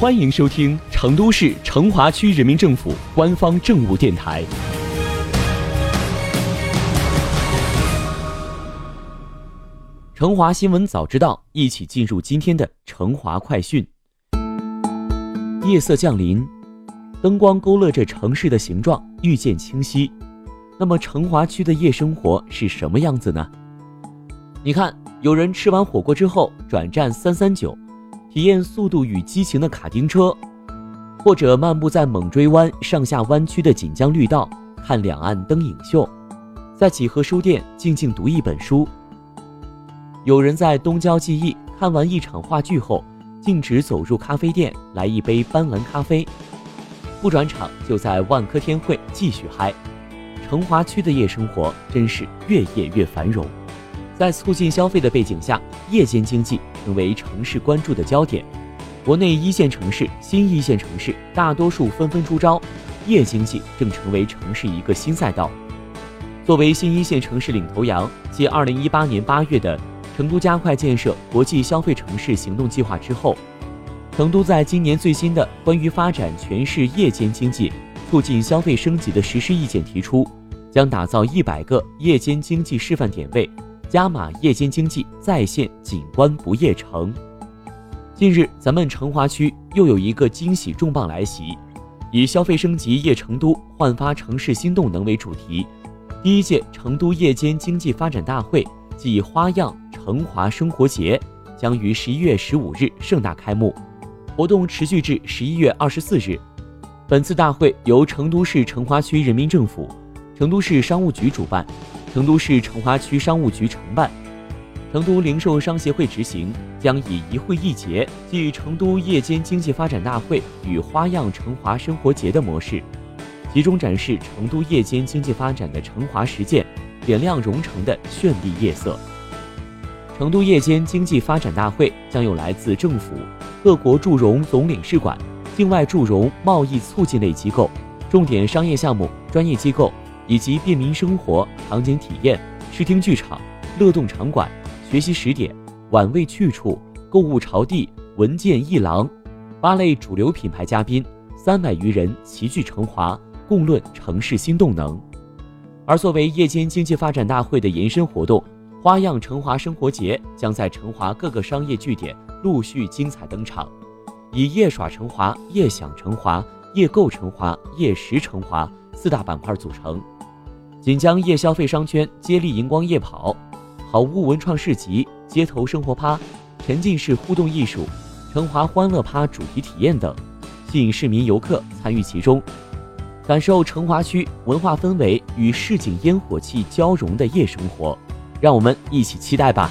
欢迎收听成都市成华区人民政府官方政务电台。成华新闻早知道，一起进入今天的成华快讯。夜色降临，灯光勾勒着城市的形状，愈见清晰。那么，成华区的夜生活是什么样子呢？你看，有人吃完火锅之后转战三三九。体验速度与激情的卡丁车，或者漫步在猛追湾上下弯曲的锦江绿道，看两岸灯影秀，在几何书店静静读一本书。有人在东郊记忆看完一场话剧后，径直走入咖啡店来一杯斑斓咖啡，不转场就在万科天汇继续嗨。成华区的夜生活真是越夜越繁荣。在促进消费的背景下，夜间经济成为城市关注的焦点。国内一线城市、新一线城市大多数纷纷出招，夜经济正成为城市一个新赛道。作为新一线城市领头羊，继2018年8月的成都加快建设国际消费城市行动计划之后，成都在今年最新的关于发展全市夜间经济、促进消费升级的实施意见提出，将打造一百个夜间经济示范点位。加码夜间经济在线景观不夜城。近日，咱们成华区又有一个惊喜重磅来袭，以“消费升级夜成都，焕发城市新动能”为主题，第一届成都夜间经济发展大会暨花样成华生活节将于十一月十五日盛大开幕，活动持续至十一月二十四日。本次大会由成都市成华区人民政府、成都市商务局主办。成都市成华区商务局承办，成都零售商协会执行，将以一会一节，即成都夜间经济发展大会与花样成华生活节的模式，集中展示成都夜间经济发展的成华实践，点亮蓉城的绚丽夜色。成都夜间经济发展大会将有来自政府、各国驻蓉总领事馆、境外驻蓉贸易促进类机构、重点商业项目专业机构。以及便民生活场景体验、视听剧场、乐动场馆、学习时点、晚味去处、购物潮地、文件艺廊，八类主流品牌嘉宾，三百余人齐聚成华，共论城市新动能。而作为夜间经济发展大会的延伸活动，花样成华生活节将在成华各个商业据点陆续精彩登场，以夜耍成华、夜享成华、夜购成华、夜食成华四大板块组成。锦江夜消费商圈接力荧光夜跑、好物文创市集、街头生活趴、沉浸式互动艺术、成华欢乐趴主题体验等，吸引市民游客参与其中，感受成华区文化氛围与市井烟火气交融的夜生活。让我们一起期待吧！